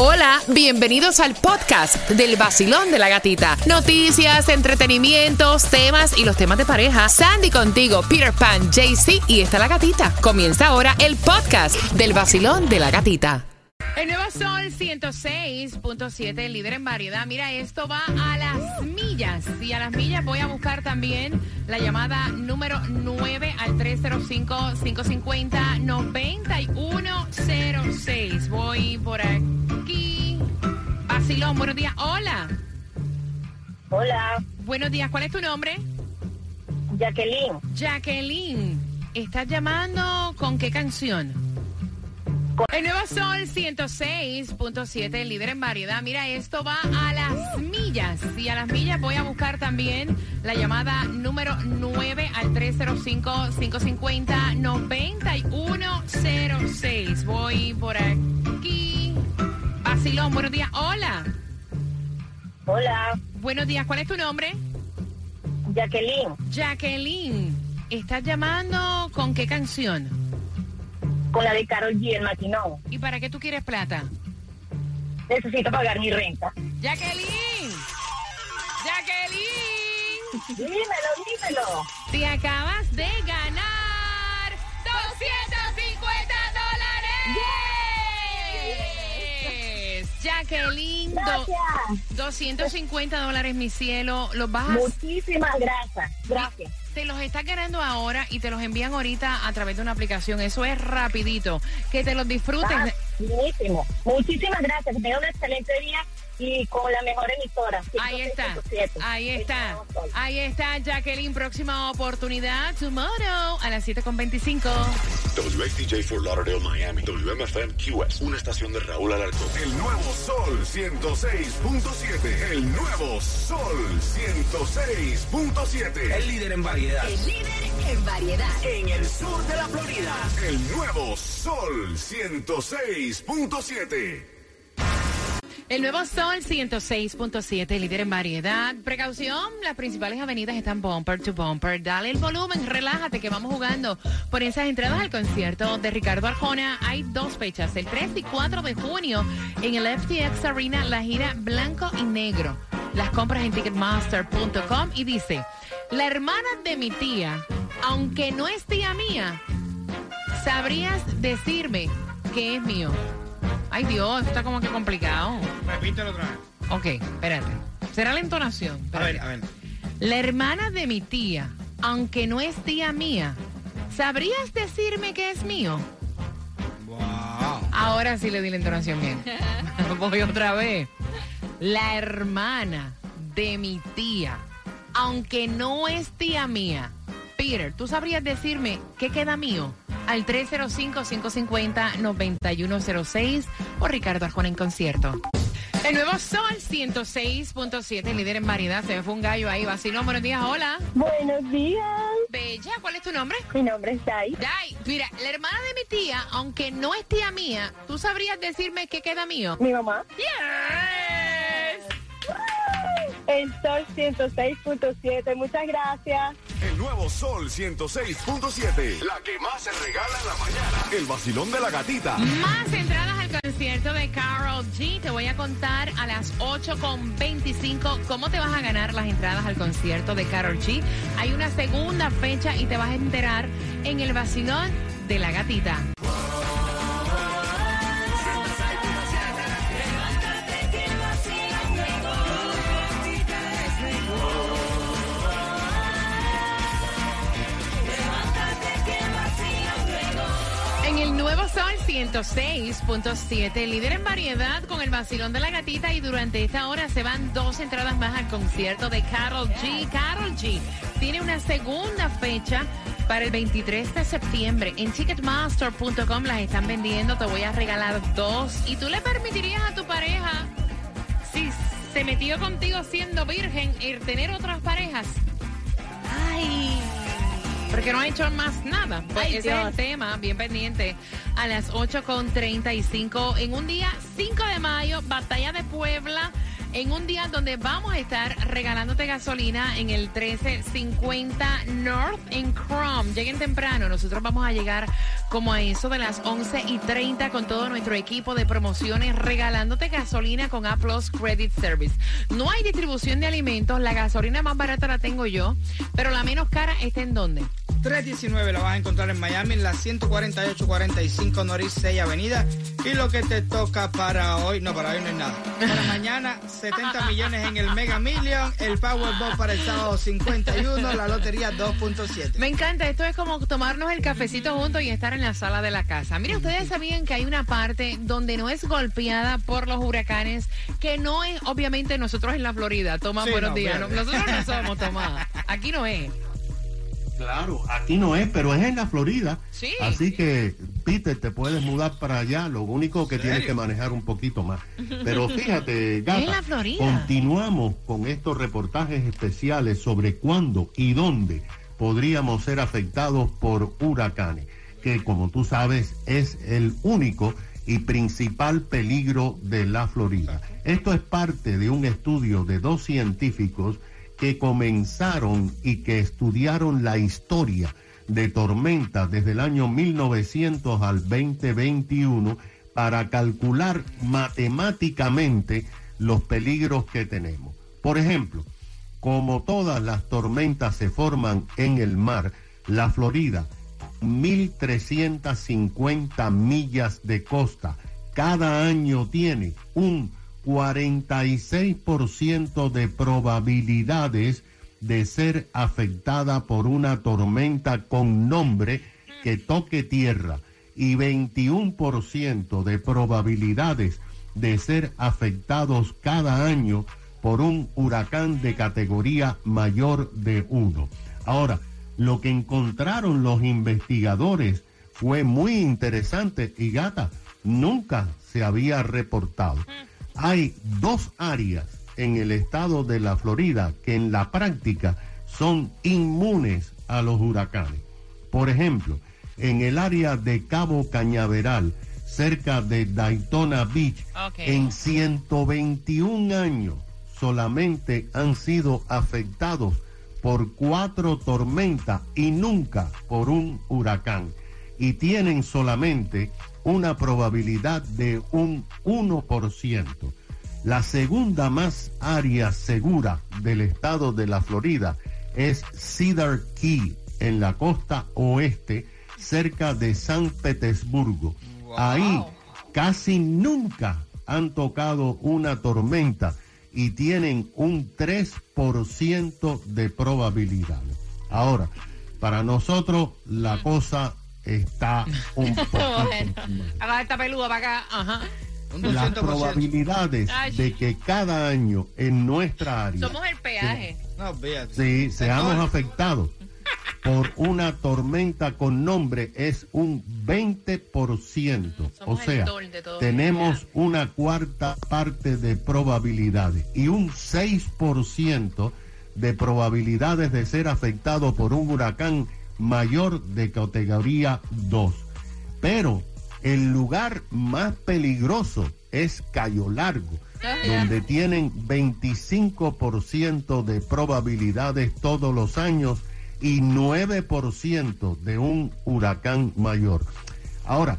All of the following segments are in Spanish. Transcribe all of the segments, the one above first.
Hola, bienvenidos al podcast del vacilón de la gatita. Noticias, entretenimientos, temas y los temas de pareja. Sandy contigo, Peter Pan, JC y está la gatita. Comienza ahora el podcast del vacilón de la gatita. El nuevo Sol 106.7, líder en variedad. Mira, esto va a las millas. Y a las millas voy a buscar también la llamada número 9 al 305-550-9106. Voy por aquí. Basilón, buenos días. Hola. Hola, Buenos días. ¿Cuál es tu nombre? Jacqueline. Jacqueline. ¿Estás llamando con qué canción? El nuevo Sol 106.7, líder en variedad. Mira, esto va a las millas. Y a las millas voy a buscar también la llamada número 9 al 305-550-9106. Voy por aquí. Basilón, buenos días. Hola. Hola, Buenos días. ¿Cuál es tu nombre? Jacqueline. Jacqueline. ¿Estás llamando con qué canción? Con la de Carol G, el maquinón. ¿Y para qué tú quieres plata? Necesito pagar mi renta. Jacqueline. Jacqueline. Dímelo, dímelo. Te acabas de ganar dólares. Jacqueline, do- Gracias. 250 dólares, mi cielo. Los vas Muchísimas gracias. Gracias. Te los estás ganando ahora y te los envían ahorita a través de una aplicación. Eso es rapidito. Que te los disfrutes. Buenísimo. Muchísimas gracias. Que tenga un excelente día y con la mejor emisora. Ahí está, 106.7. ahí está, ahí está Jacqueline, próxima oportunidad, tomorrow a las 7.25. WXTJ for Lauderdale, Miami. WMFM QS. Una estación de Raúl Alarcón. El nuevo Sol 106.7. El nuevo Sol 106.7. El líder en variedad. El líder en variedad. En el sur de la Florida. El nuevo Sol 106.7. El nuevo Sol 106.7, líder en variedad. Precaución, las principales avenidas están bumper to bumper. Dale el volumen, relájate que vamos jugando por esas entradas al concierto de Ricardo Arjona. Hay dos fechas, el 3 y 4 de junio en el FTX Arena, la gira blanco y negro. Las compras en ticketmaster.com y dice, la hermana de mi tía, aunque no es tía mía, sabrías decirme que es mío. Ay Dios, esto está como que complicado. Repítelo otra vez. Ok, espérate. Será la entonación. A ver, a ver. La hermana de mi tía, aunque no es tía mía, ¿sabrías decirme que es mío? Wow. Ahora sí le di la entonación bien. Voy otra vez. La hermana de mi tía, aunque no es tía mía. Peter, ¿tú sabrías decirme qué queda mío? Al 305-550-9106 o Ricardo Arjona en concierto. El nuevo Sol 106.7, líder en variedad. Se me fue un gallo ahí. Vacilón, buenos días. Hola. Buenos días. Bella, ¿cuál es tu nombre? Mi nombre es Dai. Dai, mira, la hermana de mi tía, aunque no es tía mía, ¿tú sabrías decirme qué queda mío? Mi mamá. Yes. El Sol 106.7. Muchas gracias. El nuevo Sol 106.7. La que más se regala en la mañana. El vacilón de la gatita. Más entradas al concierto de Carol G. Te voy a contar a las 8.25 cómo te vas a ganar las entradas al concierto de Carol G. Hay una segunda fecha y te vas a enterar en el vacilón de la gatita. 106.7, líder en variedad con el vacilón de la gatita y durante esta hora se van dos entradas más al concierto de Carol G. Carol G tiene una segunda fecha para el 23 de septiembre. En ticketmaster.com las están vendiendo, te voy a regalar dos y tú le permitirías a tu pareja, si se metió contigo siendo virgen, ir tener otras parejas. Ay. Porque no ha hecho más nada. Pues Ay, ese es el Dios. tema, bien pendiente. A las 8.35, en un día 5 de mayo, Batalla de Puebla, en un día donde vamos a estar regalándote gasolina en el 1350 North en Chrome. Lleguen temprano, nosotros vamos a llegar como a eso de las 11 y 30 con todo nuestro equipo de promociones regalándote gasolina con A Plus Credit Service. No hay distribución de alimentos, la gasolina más barata la tengo yo, pero la menos cara está en dónde? 319 la vas a encontrar en Miami, en la 14845 Norris 6 Avenida. Y lo que te toca para hoy, no, para hoy no es nada. Para mañana, 70 millones en el Mega Million, el Powerball para el sábado 51, la lotería 2.7. Me encanta, esto es como tomarnos el cafecito juntos y estar en la sala de la casa. Mire, ustedes sabían que hay una parte donde no es golpeada por los huracanes, que no es, obviamente, nosotros en la Florida. Tomás, Sí, buenos no, días. No, nosotros no somos, Tomás. Aquí no es. Claro, aquí no es, pero es en la Florida. Sí. Así que, Peter, te puedes mudar para allá. Lo único que ¿En tienes que manejar un poquito más. Pero fíjate, Gata, En la Florida. continuamos con estos reportajes especiales sobre cuándo y dónde podríamos ser afectados por huracanes, que como tú sabes es el único y principal peligro de la Florida. Esto es parte de un estudio de dos científicos que comenzaron y que estudiaron la historia de tormentas desde el año 1900 al 2021 para calcular matemáticamente los peligros que tenemos. Por ejemplo, como todas las tormentas se forman en el mar, la Florida, 1.350 millas de costa, cada año tiene un 46% de probabilidades de ser afectada por una tormenta con nombre que toque tierra y 21% de probabilidades de ser afectados cada año por un huracán de categoría mayor de uno. Ahora, lo que encontraron los investigadores fue muy interesante y gata, nunca se había reportado. Hay dos áreas en el estado de la Florida que en la práctica son inmunes a los huracanes. Por ejemplo, en el área de Cabo Cañaveral, cerca de Daytona Beach, en 121 años solamente han sido afectados por cuatro tormentas y nunca por un huracán. Y tienen solamente una probabilidad de un 1%. La segunda más área segura del estado de la Florida es Cedar Key, en la costa oeste, cerca de San Petersburgo. Ahí casi nunca han tocado una tormenta y tienen un 3% de probabilidad. Ahora, para nosotros la cosa está un Bueno, esta peluda para acá. Ajá. Un las 200%. probabilidades Ay. de que cada año en nuestra área Somos el peaje. No, fíjate. sí, seamos afectados por una tormenta con nombre es un 20%. O Somos el sea, tenemos una cuarta parte de probabilidades y un 6% de probabilidades de ser afectado por un huracán mayor de categoría 2. Pero el lugar más peligroso es Cayo Largo, donde tienen 25% de probabilidades todos los años y 9% de un huracán mayor. Ahora,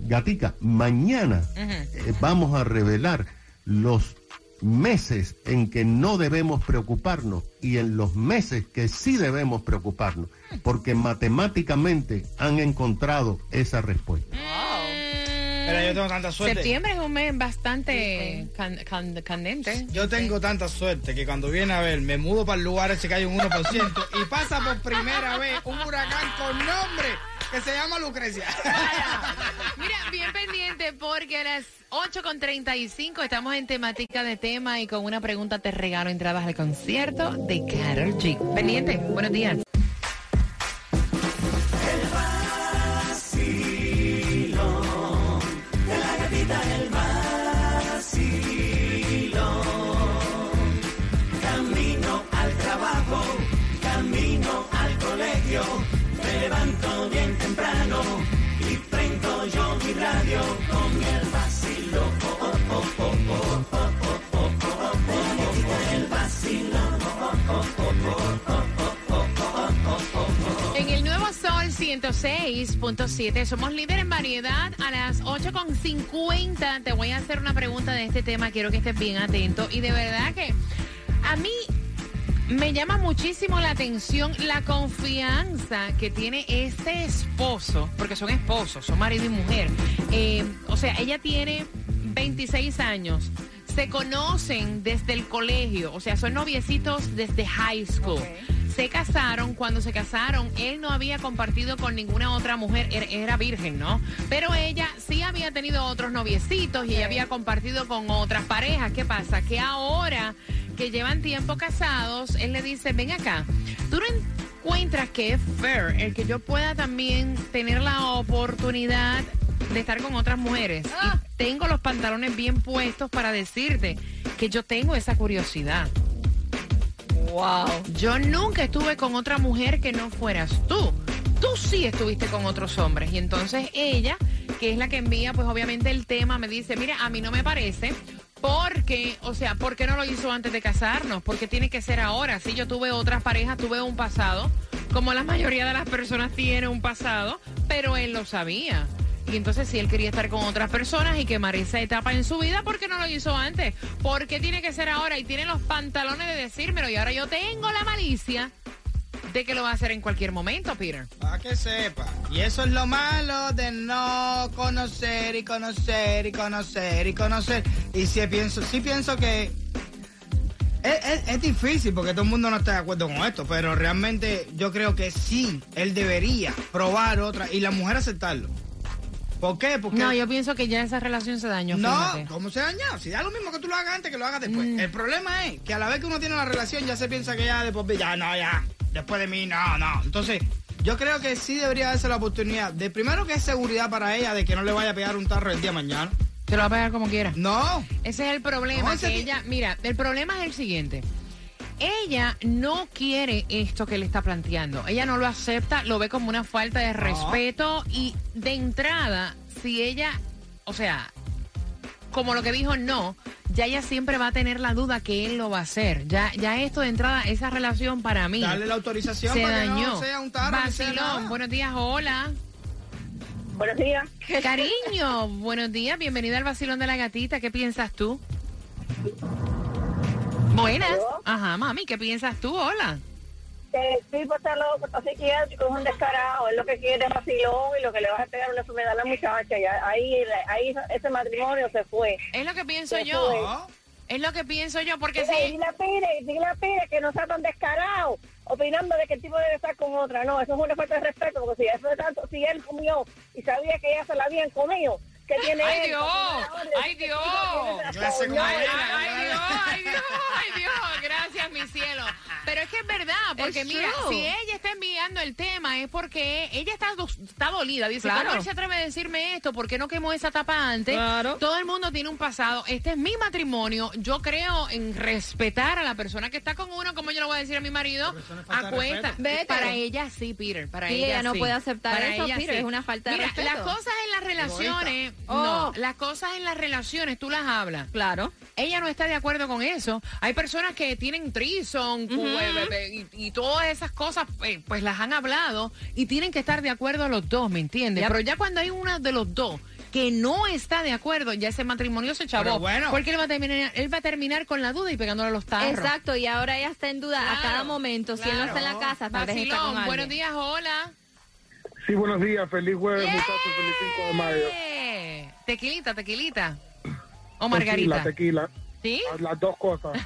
Gatica, mañana eh, vamos a revelar los meses en que no debemos preocuparnos y en los meses que sí debemos preocuparnos, porque matemáticamente han encontrado esa respuesta. Mira, yo tengo tanta suerte. Septiembre es un mes bastante can- can- candente. Yo tengo tanta suerte que cuando viene a ver, me mudo para el lugar ese que hay un 1% y pasa por primera vez un huracán con nombre que se llama Lucrecia. Mira, bien pendiente porque a las 8.35 estamos en temática de tema y con una pregunta te regalo entradas al concierto de Carol G. Pendiente, buenos días. 106.7. Somos líder en variedad. A las 8.50 te voy a hacer una pregunta de este tema. Quiero que estés bien atento. Y de verdad que a mí me llama muchísimo la atención la confianza que tiene este esposo, porque son esposos, son marido y mujer. Eh, o sea, ella tiene 26 años. Se conocen desde el colegio, o sea, son noviecitos desde high school. Se casaron, cuando se casaron, él no había compartido con ninguna otra mujer, era, virgen, ¿no? Pero ella sí había tenido otros noviecitos y ella había compartido con otras parejas. ¿Qué pasa? Que ahora que llevan tiempo casados, él le dice, ven acá, tú no encuentras que es fair el que yo pueda también tener la oportunidad de estar con otras mujeres. Y tengo los pantalones bien puestos para decirte que yo tengo esa curiosidad. Wow. Yo nunca estuve con otra mujer que no fueras tú. Tú sí estuviste con otros hombres. Y entonces ella, que es la que envía, pues obviamente el tema, me dice, mira, a mí no me parece. Porque, o sea, ¿por qué no lo hizo antes de casarnos? Porque tiene que ser ahora. Sí, yo tuve otras parejas, tuve un pasado, como la mayoría de las personas tienen un pasado, pero él lo sabía. Y entonces si él quería estar con otras personas y quemar esa etapa en su vida, ¿por qué no lo hizo antes? ¿Por qué tiene que ser ahora? Y tiene los pantalones de decírmelo. Y ahora yo tengo la malicia de que lo va a hacer en cualquier momento, Peter. Para que sepa. Y eso es lo malo de no conocer y conocer y conocer y conocer. Y sí pienso, sí pienso que es- es difícil porque todo el mundo no está de acuerdo con esto, pero realmente yo creo que sí, él debería probar otra y la mujer aceptarlo. ¿Por qué? Porque No, yo pienso que ya esa relación se dañó. no, fíjate. ¿cómo se daña? Si da lo mismo que tú lo hagas antes, que lo hagas después. Mm. El problema es que a la vez que uno tiene la relación, ya se piensa que ya después, ya, no, ya, después de mí, no, no. Entonces, yo creo que sí debería darse la oportunidad de primero que es seguridad para ella de que no le vaya a pegar un tarro el día de mañana. Te lo va a pegar como quiera. No. Ese es el problema, No, que ella, mira, el problema es el siguiente. Ella no quiere esto que le está planteando. Ella no lo acepta, lo ve como una falta de respeto y de entrada, si ella, o sea, como lo que dijo no, ya ella siempre va a tener la duda que él lo va a hacer. Ya, ya esto de entrada, esa relación para mí Darle la autorización se para dañó. que no sea un tarro. sea Vacilón, nada. buenos días, hola. Buenos días. Cariño, buenos días, bienvenida al vacilón de la gatita. ¿Qué piensas tú? Buenas. ¿Aló? Ajá, mami, ¿qué piensas tú? Hola. Que el tipo está loco, está psiquiátrico, es un descarado, es lo que quiere es vacilón y lo que le vas a pegar una enfermedad a la muchacha. Y ahí, ahí ese matrimonio se fue. Es lo que pienso yo. es. No. Es lo que pienso yo, porque si... dile a Pire, dile a Pire que no sea tan descarado, opinando de que el tipo debe estar con otra. No, eso es una falta de respeto, porque si eso es tanto, si él comió y sabía que ella se la habían comido, ¿qué tiene ¡Ay, él? Dios! ¡Ay, Dios! Clase como Ay, Dios, ay, Dios, ay, Dios, gracias, mi cielo. Pero es que es verdad, porque It's mira, true. si ella está enviando el tema es porque ella está, está dolida. Dice, Claro. ¿cómo él se atreve a decirme esto? ¿Por qué no quemó esa tapa antes? Claro. Todo el mundo tiene un pasado. Este es mi matrimonio. Yo creo en respetar a la persona que está con uno, como yo le voy a decir a mi marido, a. Vete. Para ella sí, Peter, para Sí, ella ella no sí. puede aceptar Para eso, ella Peter, sí. es una falta de Mira, respeto. las cosas en las relaciones. No, las cosas en las relaciones tú las hablas. Claro. Ella no está de acuerdo con eso. Hay personas que tienen trison y, y todas esas cosas, eh, pues las han hablado y tienen que estar de acuerdo los dos, ¿me entiendes? Pero ya cuando hay una de los dos que no está de acuerdo, ya ese matrimonio se chavó. Pero bueno. Porque él va, a terminar, él va a terminar con la duda y pegándole a los tarros. Exacto, y ahora ella está en duda a Claro, cada momento. Si él no está en la claro. casa, tal vez está Vacilón, con alguien. buenos días, hola. Sí, buenos días. Feliz jueves, muchachos. Feliz 5 de mayo. Tequilita, tequilita. O Tequila, margarita. tequila. ¿Sí? Las dos cosas.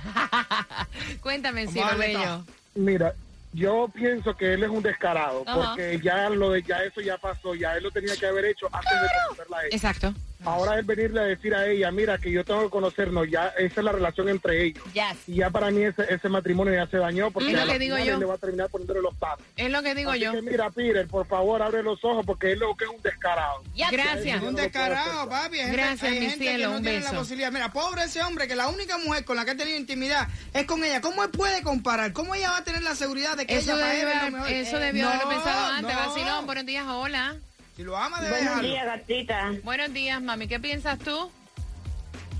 Cuéntame, a darle bello. Mira, yo pienso que él es un descarado, porque ya lo de ya eso ya pasó, ya él lo tenía que haber hecho antes de conocerla a ella. Exacto. Ahora él venirle a decir a ella, mira, que yo tengo que conocernos, ya esa es la relación entre ellos. Yes. Y ya para mí ese, ese matrimonio ya se dañó, porque Es a la que digo final yo. él le va a terminar poniéndole los pasos. Es lo que digo Así yo. que mira, Peter, por favor, abre los ojos, porque él lo que es un descarado. Gracias. Un descarado, papi. Hay gente- Gracias, hay mi gente cielo, que no un tiene la beso. posibilidad. Mira, pobre ese hombre que la única mujer con la que ha tenido intimidad es con ella. ¿Cómo él puede comparar? ¿Cómo ella va a tener la seguridad de que Eso ella va a debió, es haber- eso Eh, debió no, haberlo pensado antes. no. Vacilón, buenos días, hola. Si lo ama, debe Buenos dejarlo. días, gatita. Buenos días, mami. ¿Qué piensas tú?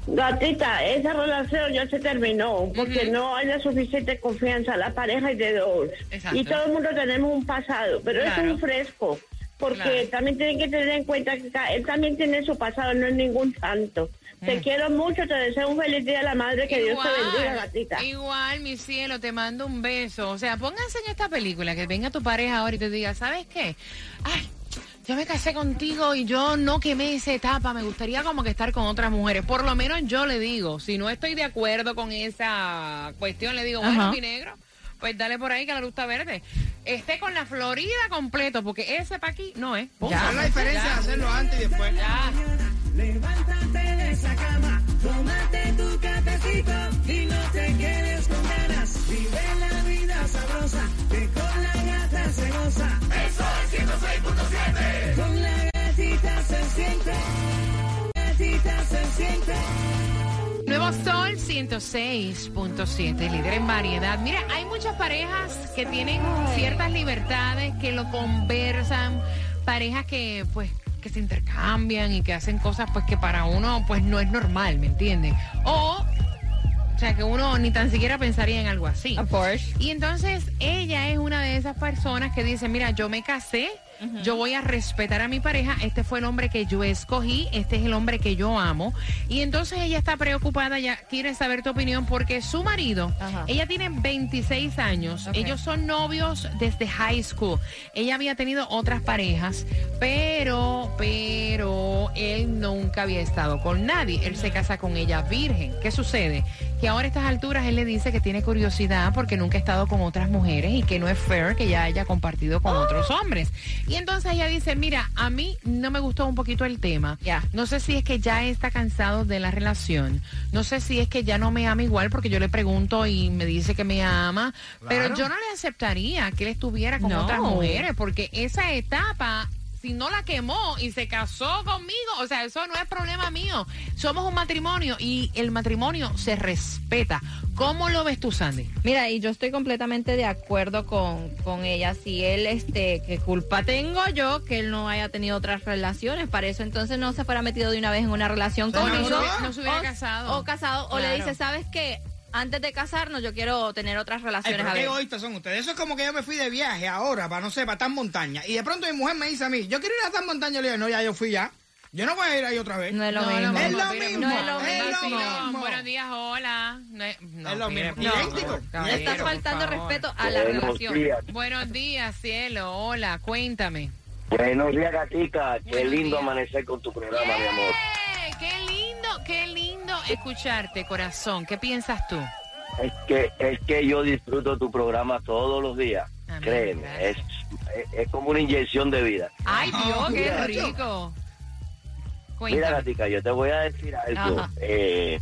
Gatita, esa relación ya se terminó porque Ujú. no hay la suficiente confianza, la pareja es de dos. Exacto. Y todo el mundo tenemos un pasado, pero Claro. es un fresco. porque Claro. también tienen que tener en cuenta que ca- él también tiene su pasado, no es ningún santo. Te Mm. quiero mucho, te deseo un feliz día a la madre, que Dios te bendiga, gatita. Igual, mi cielo, te mando un beso. O sea, pónganse en esta película, que venga tu pareja ahora y te diga, ¿sabes qué? Ay, yo me casé contigo y yo no quemé esa etapa. Me gustaría como que estar con otras mujeres. Por lo menos yo le digo, si no estoy de acuerdo con esa cuestión, le digo, bueno, Ajá. mi negro, pues dale por ahí que la luz está verde. Esté con la Florida completo, porque ese pa' aquí no es. Ya la diferencia Ya. de hacerlo antes y después. Ya. Levántate de esa cama, tómate tu cafecito y 106.7, líder en variedad. Mira, hay muchas parejas que tienen ciertas libertades, que lo conversan, parejas que pues que se intercambian y que hacen cosas pues que para uno pues no es normal, ¿me entiendes? O o sea, que uno ni tan siquiera pensaría en algo así. Of course. Y entonces ella es una de esas personas que dice, mira, yo me casé, yo voy a respetar a mi pareja, este fue el hombre que yo escogí, este es el hombre que yo amo. Y entonces ella está preocupada, ya quiere saber tu opinión porque su marido, Ajá. ella tiene 26 años, ellos son novios desde high school. Ella había tenido otras parejas, pero, pero él nunca había estado con nadie. Él se casa con ella virgen. ¿Qué sucede? Que ahora a estas alturas él le dice que tiene curiosidad porque nunca ha estado con otras mujeres y que no es fair que ya haya compartido con otros hombres. Y entonces ella dice, mira, a mí no me gustó un poquito el tema. Ya. No sé si es que ya está cansado de la relación. No sé si es que ya no me ama igual porque yo le pregunto y me dice que me ama. Pero yo no le aceptaría que él estuviera con No. otras mujeres porque esa etapa si no la quemó y se casó conmigo, o sea, eso no es problema mío. Somos un matrimonio y el matrimonio se respeta. ¿Cómo lo ves tú, Sandy? Mira, y yo estoy completamente de acuerdo con, con ella. Si él, este, ¿qué culpa tengo yo que él no haya tenido otras relaciones? Para eso entonces no se fuera metido de una vez en una relación conmigo. No se hubiera casado. O casado, o le dice, ¿sabes qué? Antes de casarnos yo quiero tener otras Ay, relaciones pero a qué egoístas son ustedes. Eso es como que yo me fui de viaje ahora, para no sé, para tal montaña. Y de pronto mi mujer me dice a mí, yo quiero ir a tal montaña. Yo le digo, no, ya yo fui ya. Yo no voy a ir ahí otra vez. No es lo No, mismo. no, Es lo mismo, no es lo mismo. Buenos días, hola. No es, no, Es lo mire, mismo, idéntico. Le por faltando respeto a la Buenos relación. días. Buenos días, cielo. Hola, cuéntame. Buenos días, Gatica. Qué Buenos lindo días. amanecer con tu programa, mi amor. ¡Qué lindo, qué lindo escucharte, corazón! ¿Qué piensas tú? Es que es que yo disfruto tu programa todos los días. Amén, Créeme, es, es, es como una inyección de vida. ¡Ay, Dios, qué Mira, rico! Mira. Gatica, yo te voy a decir algo. Eh,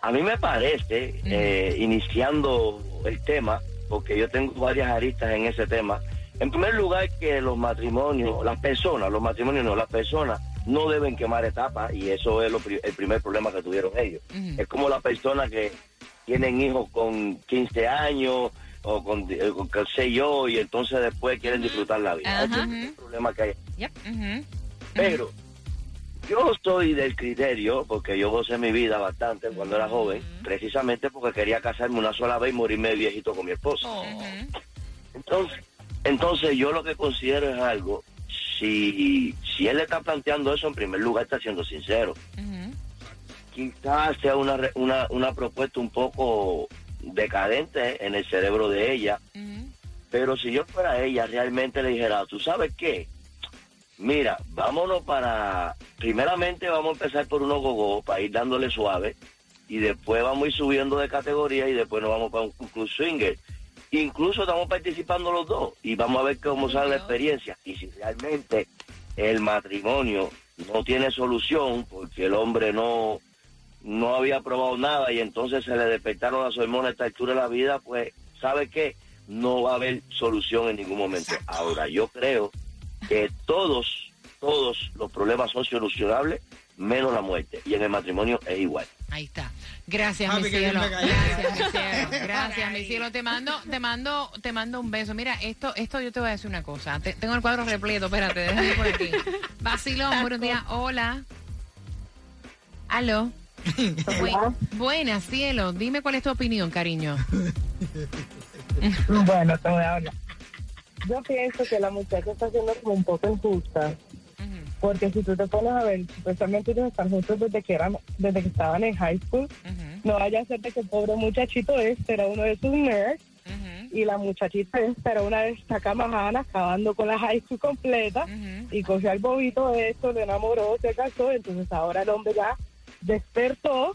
a mí me parece, eh, iniciando el tema, porque yo tengo varias aristas en ese tema. En primer lugar, que los matrimonios, las personas, los matrimonios no, las personas no deben quemar etapas y eso es lo el primer problema que tuvieron ellos. Es como las personas que tienen hijos con 15 años o con, eh, con qué sé yo y entonces después quieren disfrutar la vida. Ese es el problema que hay. Pero yo soy del criterio, porque yo gocé mi vida bastante cuando era joven, precisamente porque quería casarme una sola vez y morirme de viejito con mi esposa. Ujú. Entonces, entonces yo lo que considero es algo, si, si él está planteando eso, en primer lugar está siendo sincero. Quizás sea una, una, una propuesta un poco decadente en el cerebro de ella, pero si yo fuera ella, realmente le dijera, ¿tú sabes qué? Mira, vámonos para... Primeramente vamos a empezar por unos gogos para ir dándole suave y después vamos a ir subiendo de categoría y después nos vamos para un club swinger. Incluso estamos participando los dos y vamos a ver cómo sale la experiencia. Y si realmente el matrimonio no tiene solución porque el hombre no, no había probado nada y entonces se le despertaron las hormonas a esta altura de la vida, pues, ¿sabe qué? No va a haber solución en ningún momento. Ahora, yo creo que todos, todos los problemas son solucionables, menos la muerte. Y en el matrimonio es igual. Ahí está. Gracias, Papi, mi cielo. Gracias, mi cielo. Gracias, mi cielo. Te mando, te mando, te mando un beso. Mira, esto, esto yo te voy a decir una cosa. Te- tengo el cuadro repleto, espérate, déjame por aquí. Vacilón, buenos días. Hola. Aló. Bu- buenas, cielo. Dime cuál es tu opinión, cariño. Bueno, te voy a hablar. Yo pienso que la muchacha está siendo como un poco injusta. Porque si tú te pones a ver, supuestamente ellos están juntos desde que eran, desde que estaban en high school. No vaya a ser de que el pobre muchachito este era uno de sus nerds y la muchachita esta era una de estas camajana acabando con la high school completa y cogió al bobito esto, lo enamoró, se casó, entonces ahora el hombre ya despertó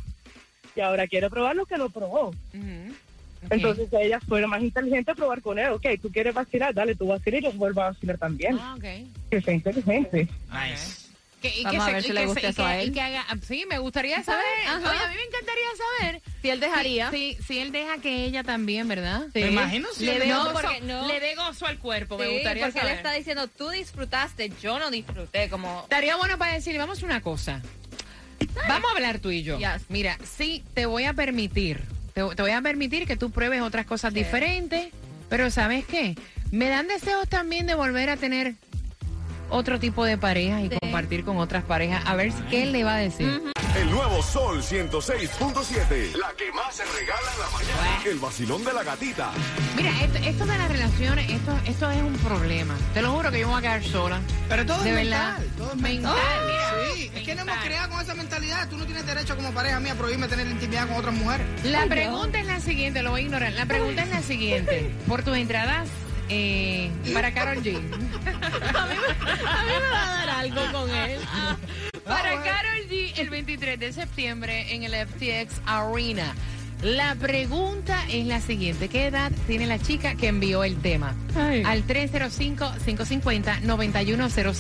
y ahora quiere probar lo que no probó. Entonces ella fue lo más inteligente probar con él. Ok, tú quieres vacilar, dale, tú vacilar y yo vuelvo a vacilar también. Ah, ok. Que sea inteligente. Que- y Vamos que a se- ver si y le que gusta se- y eso a que- él. y que haga- sí, me gustaría saber. Ajá. Oye, a mí me encantaría saber. Si él dejaría. Sí, si él deja que ella también, ¿verdad? Sí. Me imagino si Le él- dé No, gozo, porque no. le dé gozo al cuerpo, me Sí, gustaría porque saber. él está diciendo, tú disfrutaste, yo no disfruté, como... Estaría bueno para decirle, vamos a una cosa. Vamos a hablar tú y yo. Yes. Mira, sí, te voy a permitir. Te, te voy a permitir que tú pruebes otras cosas diferentes. Pero ¿sabes qué? Me dan deseos también de volver a tener otro tipo de parejas y compartir con otras parejas. A ver qué él le va a decir. El nuevo Sol 106.7. La que más se regala en la mañana. El vacilón de la gatita. Mira, esto, esto de las relaciones, esto, esto es un problema. Te lo juro que yo me voy a quedar sola. Pero todo de es verdad. mental, todo es mental. mental. mira, Sí, es que no hemos creado con esa mentalidad. Tú no tienes derecho como pareja mía a prohibirme tener intimidad con otras mujeres. La pregunta es la siguiente, lo voy a ignorar. La pregunta es la siguiente. Por tus entradas eh, para Carol G. A mí, me, a mí me va a dar algo con él. Para Carol G el 23 de septiembre en el FTX Arena. La pregunta es la siguiente. ¿Qué edad tiene la chica que envió el tema? Ay. Al 305-550-9106.